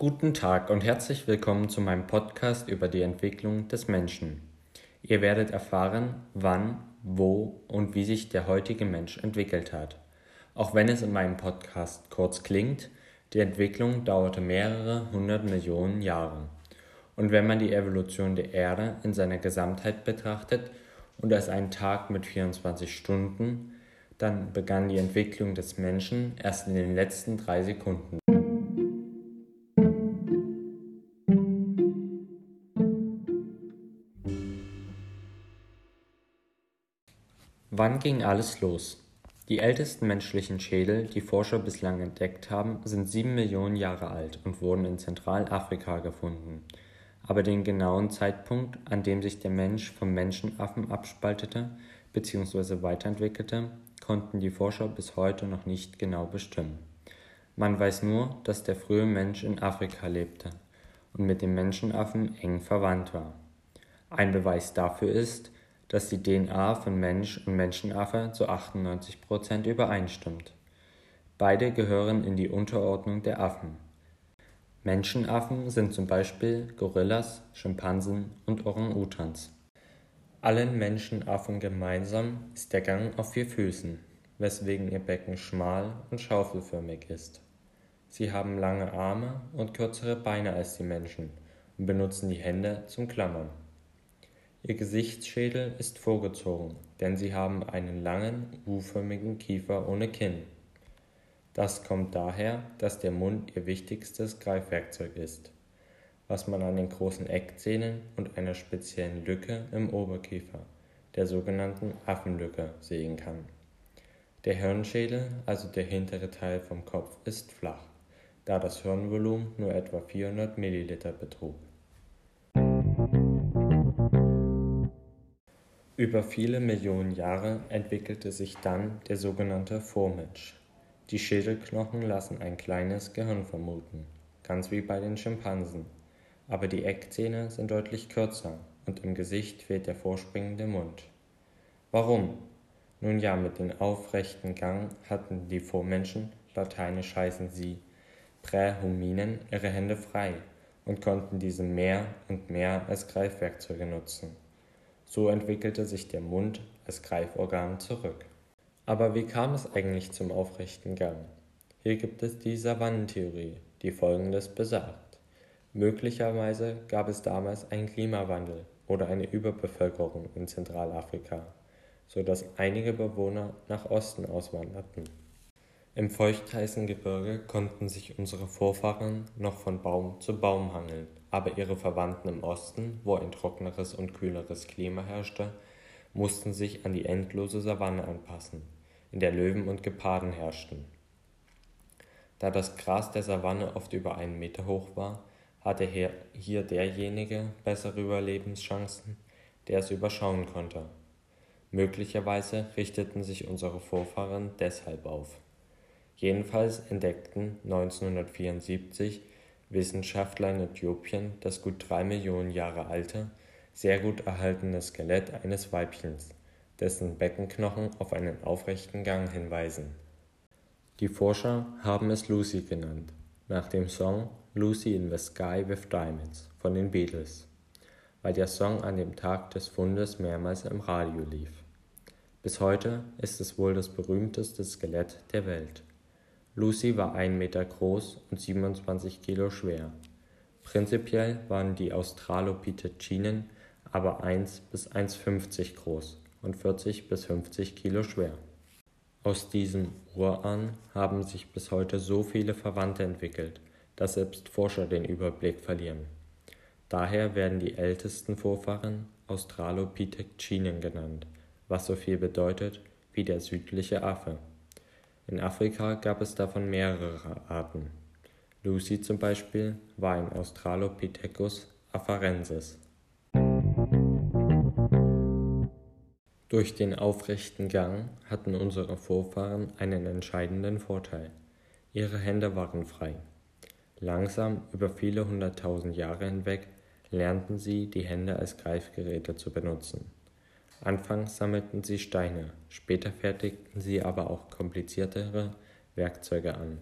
Guten Tag und herzlich willkommen zu meinem Podcast über die Entwicklung des Menschen. Ihr werdet erfahren, wann, wo und wie sich der heutige Mensch entwickelt hat. Auch wenn es in meinem Podcast kurz klingt, die Entwicklung dauerte mehrere hundert Millionen Jahre. Und wenn man die Evolution der Erde in seiner Gesamtheit betrachtet und als einen Tag mit 24 Stunden, dann begann die Entwicklung des Menschen erst in den letzten drei Sekunden. Wann ging alles los? Die ältesten menschlichen Schädel, die Forscher bislang entdeckt haben, sind sieben Millionen Jahre alt und wurden in Zentralafrika gefunden. Aber den genauen Zeitpunkt, an dem sich der Mensch vom Menschenaffen abspaltete bzw. weiterentwickelte, konnten die Forscher bis heute noch nicht genau bestimmen. Man weiß nur, dass der frühe Mensch in Afrika lebte und mit dem Menschenaffen eng verwandt war. Ein Beweis dafür ist, dass die DNA von Mensch und Menschenaffe zu 98 Prozent übereinstimmt. Beide gehören in die Unterordnung der Affen. Menschenaffen sind zum Beispiel Gorillas, Schimpansen und Orang-Utans. Allen Menschenaffen gemeinsam ist der Gang auf vier Füßen, weswegen ihr Becken schmal und schaufelförmig ist. Sie haben lange Arme und kürzere Beine als die Menschen und benutzen die Hände zum Klammern. Ihr Gesichtsschädel ist vorgezogen, denn sie haben einen langen, U-förmigen Kiefer ohne Kinn. Das kommt daher, dass der Mund ihr wichtigstes Greifwerkzeug ist, was man an den großen Eckzähnen und einer speziellen Lücke im Oberkiefer, der sogenannten Affenlücke, sehen kann. Der Hirnschädel, also der hintere Teil vom Kopf, ist flach, da das Hirnvolumen nur etwa 400 Milliliter betrug. Über viele Millionen Jahre entwickelte sich dann der sogenannte Vormensch. Die Schädelknochen lassen ein kleines Gehirn vermuten, ganz wie bei den Schimpansen, aber die Eckzähne sind deutlich kürzer und im Gesicht fehlt der vorspringende Mund. Warum? Nun ja, mit dem aufrechten Gang hatten die Vormenschen, lateinisch heißen sie Prähuminen, ihre Hände frei und konnten diese mehr und mehr als Greifwerkzeuge nutzen. So entwickelte sich der Mund als Greiforgan zurück. Aber wie kam es eigentlich zum aufrechten Gang? Hier gibt es die Savannentheorie, die folgendes besagt. Möglicherweise gab es damals einen Klimawandel oder eine Überbevölkerung in Zentralafrika, so dass einige Bewohner nach Osten auswanderten. Im feuchtheißen Gebirge konnten sich unsere Vorfahren noch von Baum zu Baum hangeln aber ihre Verwandten im Osten, wo ein trockeneres und kühleres Klima herrschte, mussten sich an die endlose Savanne anpassen, in der Löwen und Geparden herrschten. Da das Gras der Savanne oft über einen Meter hoch war, hatte hier derjenige bessere Überlebenschancen, der es überschauen konnte. Möglicherweise richteten sich unsere Vorfahren deshalb auf. Jedenfalls entdeckten 1974 Wissenschaftler in Äthiopien das gut drei Millionen Jahre alte, sehr gut erhaltene Skelett eines Weibchens, dessen Beckenknochen auf einen aufrechten Gang hinweisen. Die Forscher haben es Lucy genannt, nach dem Song Lucy in the Sky with Diamonds von den Beatles, weil der Song an dem Tag des Fundes mehrmals im Radio lief. Bis heute ist es wohl das berühmteste Skelett der Welt. Lucy war ein Meter groß und 27 Kilo schwer. Prinzipiell waren die Australopithecinen aber 1 bis 1,50 groß und 40 bis 50 Kilo schwer. Aus diesem Urahn haben sich bis heute so viele Verwandte entwickelt, dass selbst Forscher den Überblick verlieren. Daher werden die ältesten Vorfahren Australopithecinen genannt, was so viel bedeutet wie der südliche Affe. In Afrika gab es davon mehrere Arten. Lucy zum Beispiel war ein Australopithecus afarensis. Durch den aufrechten Gang hatten unsere Vorfahren einen entscheidenden Vorteil. Ihre Hände waren frei. Langsam über viele hunderttausend Jahre hinweg lernten sie, die Hände als Greifgeräte zu benutzen. Anfangs sammelten sie Steine, später fertigten sie aber auch kompliziertere Werkzeuge an.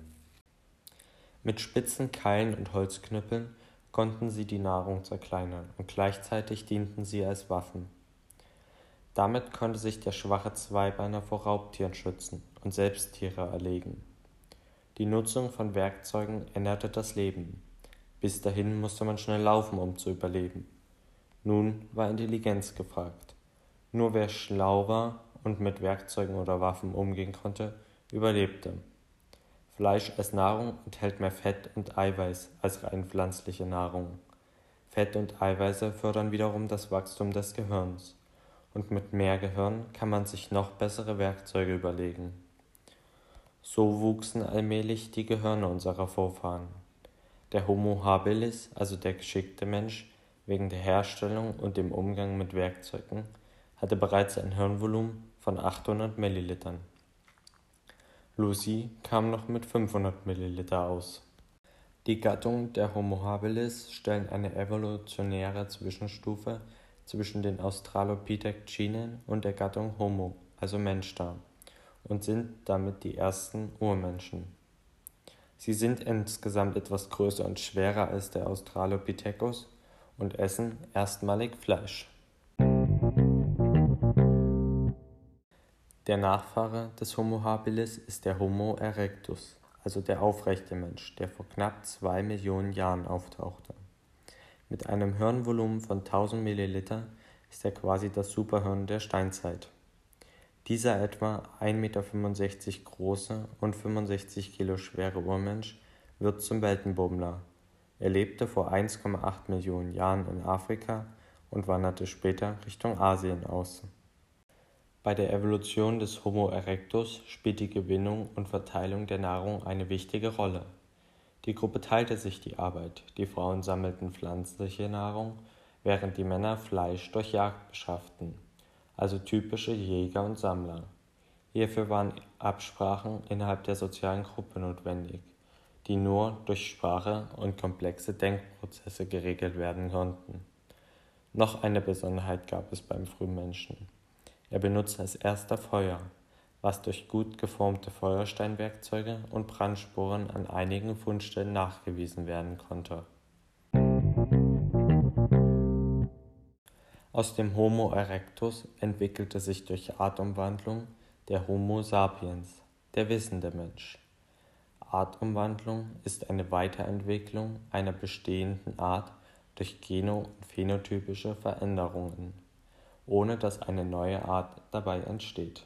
Mit spitzen Keilen und Holzknüppeln konnten sie die Nahrung zerkleinern und gleichzeitig dienten sie als Waffen. Damit konnte sich der schwache Zweibeiner vor Raubtieren schützen und selbst Tiere erlegen. Die Nutzung von Werkzeugen änderte das Leben. Bis dahin musste man schnell laufen, um zu überleben. Nun war Intelligenz gefragt. Nur wer schlau war und mit Werkzeugen oder Waffen umgehen konnte, überlebte. Fleisch als Nahrung enthält mehr Fett und Eiweiß als rein pflanzliche Nahrung. Fett und Eiweiße fördern wiederum das Wachstum des Gehirns. Und mit mehr Gehirn kann man sich noch bessere Werkzeuge überlegen. So wuchsen allmählich die Gehirne unserer Vorfahren. Der Homo habilis, also der geschickte Mensch, wegen der Herstellung und dem Umgang mit Werkzeugen, hatte bereits ein Hirnvolumen von 800 Millilitern. Lucy kam noch mit 500 Milliliter aus. Die Gattung der Homo habilis stellen eine evolutionäre Zwischenstufe zwischen den Australopithecinen und der Gattung Homo, also Mensch dar, und sind damit die ersten Urmenschen. Sie sind insgesamt etwas größer und schwerer als der Australopithecus und essen erstmalig Fleisch. Der Nachfahre des Homo habilis ist der Homo erectus, also der aufrechte Mensch, der vor knapp zwei Millionen Jahren auftauchte. Mit einem Hirnvolumen von 1000 Milliliter ist er quasi das Superhirn der Steinzeit. Dieser etwa 1,65 Meter große und 65 Kilo schwere Urmensch wird zum Weltenbummler. Er lebte vor 1,8 Millionen Jahren in Afrika und wanderte später Richtung Asien aus. Bei der Evolution des Homo erectus spielt die Gewinnung und Verteilung der Nahrung eine wichtige Rolle. Die Gruppe teilte sich die Arbeit, die Frauen sammelten pflanzliche Nahrung, während die Männer Fleisch durch Jagd beschafften, also typische Jäger und Sammler. Hierfür waren Absprachen innerhalb der sozialen Gruppe notwendig, die nur durch Sprache und komplexe Denkprozesse geregelt werden konnten. Noch eine Besonderheit gab es beim Frühmenschen. Er benutzte als erster Feuer, was durch gut geformte Feuersteinwerkzeuge und Brandspuren an einigen Fundstellen nachgewiesen werden konnte. Aus dem Homo erectus entwickelte sich durch Artumwandlung der Homo sapiens, der wissende Mensch. Artumwandlung ist eine Weiterentwicklung einer bestehenden Art durch geno- und phänotypische Veränderungen ohne dass eine neue Art dabei entsteht.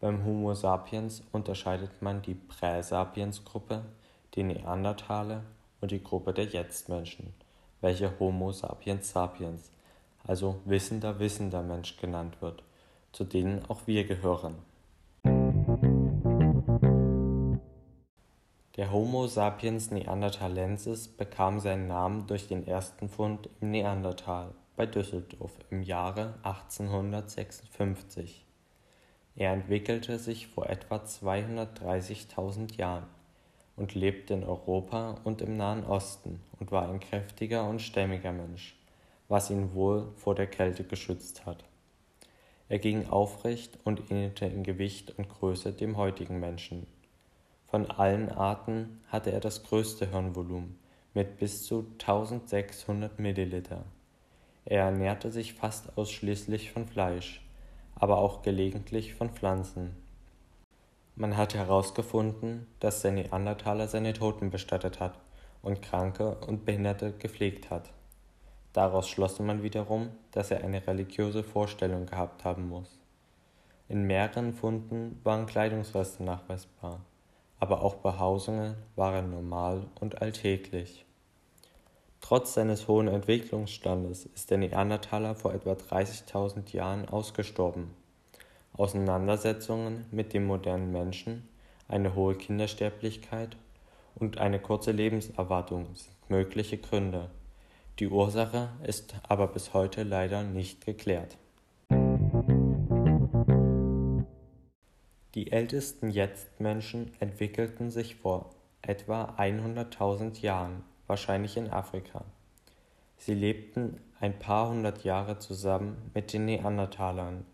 Beim Homo sapiens unterscheidet man die Präsapiens-Gruppe, die Neandertaler und die Gruppe der Jetztmenschen, welche Homo sapiens sapiens, also wissender wissender Mensch genannt wird, zu denen auch wir gehören. Der Homo sapiens neanderthalensis bekam seinen Namen durch den ersten Fund im Neandertal bei Düsseldorf im Jahre 1856. Er entwickelte sich vor etwa 230.000 Jahren und lebte in Europa und im Nahen Osten und war ein kräftiger und stämmiger Mensch, was ihn wohl vor der Kälte geschützt hat. Er ging aufrecht und ähnelte in Gewicht und Größe dem heutigen Menschen. Von allen Arten hatte er das größte Hirnvolumen mit bis zu 1600 Milliliter. Er ernährte sich fast ausschließlich von Fleisch, aber auch gelegentlich von Pflanzen. Man hat herausgefunden, dass der Neandertaler seine Toten bestattet hat und Kranke und Behinderte gepflegt hat. Daraus schloss man wiederum, dass er eine religiöse Vorstellung gehabt haben muss. In mehreren Funden waren Kleidungsreste nachweisbar, aber auch Behausungen waren normal und alltäglich. Trotz seines hohen Entwicklungsstandes ist der Neandertaler vor etwa 30.000 Jahren ausgestorben. Auseinandersetzungen mit dem modernen Menschen, eine hohe Kindersterblichkeit und eine kurze Lebenserwartung sind mögliche Gründe. Die Ursache ist aber bis heute leider nicht geklärt. Die ältesten Jetztmenschen entwickelten sich vor etwa 100.000 Jahren wahrscheinlich in Afrika. Sie lebten ein paar hundert Jahre zusammen mit den Neandertalern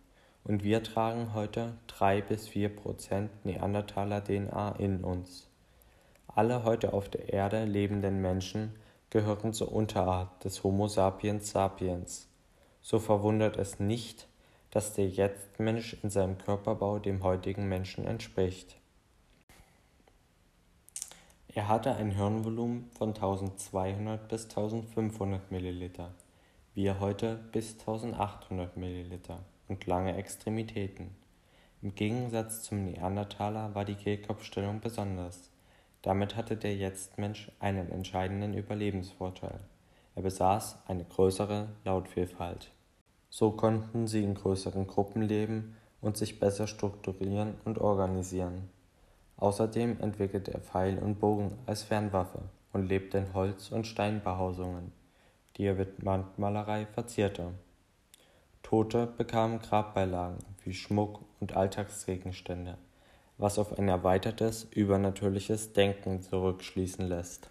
und wir tragen heute drei bis vier Prozent Neandertaler DNA in uns. Alle heute auf der Erde lebenden Menschen gehören zur Unterart des Homo sapiens sapiens. So verwundert es nicht, dass der Jetztmensch in seinem Körperbau dem heutigen Menschen entspricht. Er hatte ein Hirnvolumen von 1200 bis 1500 Milliliter, wir heute bis 1800 Milliliter und lange Extremitäten. Im Gegensatz zum Neandertaler war die Kehlkopfstellung besonders. Damit hatte der Jetztmensch einen entscheidenden Überlebensvorteil. Er besaß eine größere Lautvielfalt. So konnten sie in größeren Gruppen leben und sich besser strukturieren und organisieren. Außerdem entwickelte er Pfeil und Bogen als Fernwaffe und lebte in Holz- und Steinbehausungen, die er mit Wandmalerei verzierte. Tote bekamen Grabbeilagen wie Schmuck und Alltagsgegenstände, was auf ein erweitertes übernatürliches Denken zurückschließen lässt.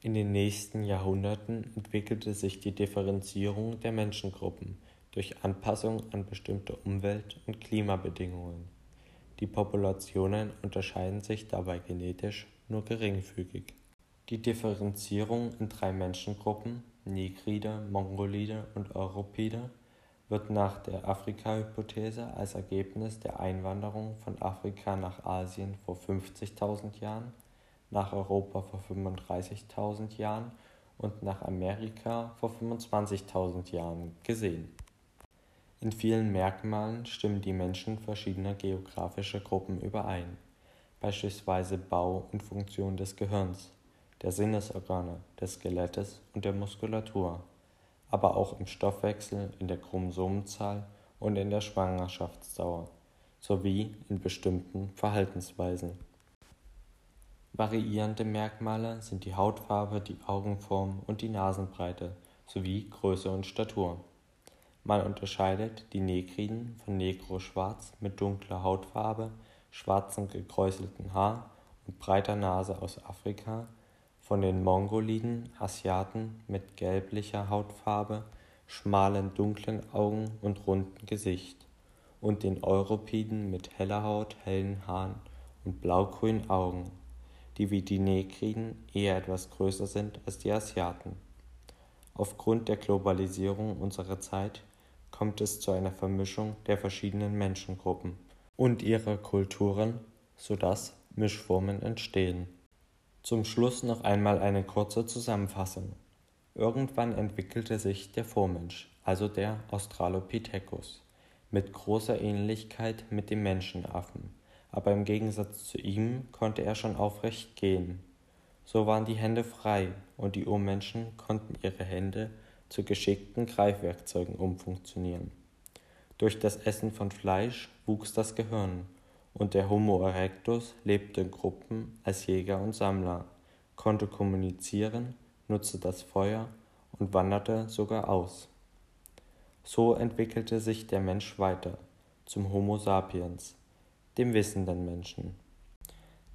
In den nächsten Jahrhunderten entwickelte sich die Differenzierung der Menschengruppen durch Anpassung an bestimmte Umwelt- und Klimabedingungen. Die Populationen unterscheiden sich dabei genetisch nur geringfügig. Die Differenzierung in drei Menschengruppen Negride, Mongolide und Europide wird nach der Afrika-Hypothese als Ergebnis der Einwanderung von Afrika nach Asien vor 50.000 Jahren, nach Europa vor 35.000 Jahren und nach Amerika vor 25.000 Jahren gesehen in vielen Merkmalen stimmen die Menschen verschiedener geographischer Gruppen überein, beispielsweise Bau und Funktion des Gehirns, der Sinnesorgane, des Skelettes und der Muskulatur, aber auch im Stoffwechsel, in der Chromosomenzahl und in der Schwangerschaftsdauer sowie in bestimmten Verhaltensweisen. Variierende Merkmale sind die Hautfarbe, die Augenform und die Nasenbreite sowie Größe und Statur. Man unterscheidet die Negriden von Negro-Schwarz mit dunkler Hautfarbe, schwarzem gekräuselten Haar und breiter Nase aus Afrika von den Mongoliden (Asiaten) mit gelblicher Hautfarbe, schmalen dunklen Augen und rundem Gesicht und den Europiden mit heller Haut, hellen Haaren und blaugrünen Augen, die wie die Negriden eher etwas größer sind als die Asiaten. Aufgrund der Globalisierung unserer Zeit kommt es zu einer Vermischung der verschiedenen Menschengruppen und ihrer Kulturen, sodass Mischformen entstehen. Zum Schluss noch einmal eine kurze Zusammenfassung. Irgendwann entwickelte sich der Vormensch, also der Australopithecus, mit großer Ähnlichkeit mit dem Menschenaffen, aber im Gegensatz zu ihm konnte er schon aufrecht gehen. So waren die Hände frei und die Urmenschen konnten ihre Hände zu geschickten Greifwerkzeugen umfunktionieren. Durch das Essen von Fleisch wuchs das Gehirn, und der Homo erectus lebte in Gruppen als Jäger und Sammler, konnte kommunizieren, nutzte das Feuer und wanderte sogar aus. So entwickelte sich der Mensch weiter zum Homo sapiens, dem wissenden Menschen.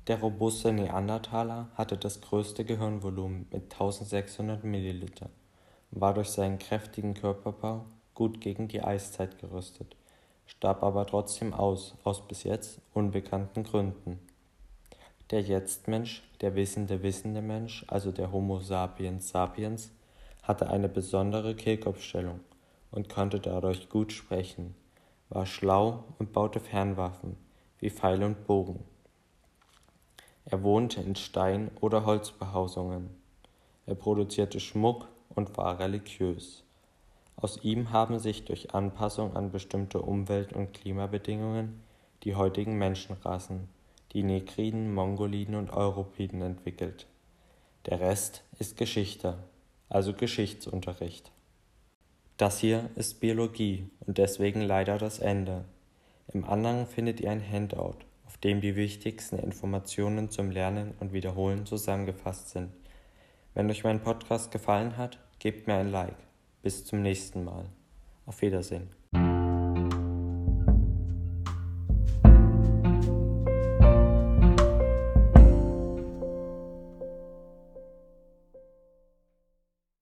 Der robuste Neandertaler hatte das größte Gehirnvolumen mit 1600 Milliliter war durch seinen kräftigen Körperbau gut gegen die Eiszeit gerüstet, starb aber trotzdem aus, aus bis jetzt unbekannten Gründen. Der Jetztmensch, der wissende wissende Mensch, also der Homo sapiens sapiens, hatte eine besondere Kehlkopfstellung und konnte dadurch gut sprechen, war schlau und baute Fernwaffen wie Pfeil und Bogen. Er wohnte in Stein- oder Holzbehausungen. Er produzierte Schmuck, und war religiös. Aus ihm haben sich durch Anpassung an bestimmte Umwelt- und Klimabedingungen die heutigen Menschenrassen, die Negriden, Mongoliden und Europiden entwickelt. Der Rest ist Geschichte, also Geschichtsunterricht. Das hier ist Biologie und deswegen leider das Ende. Im Anhang findet ihr ein Handout, auf dem die wichtigsten Informationen zum Lernen und Wiederholen zusammengefasst sind. Wenn euch mein Podcast gefallen hat, Gebt mir ein Like. Bis zum nächsten Mal. Auf Wiedersehen.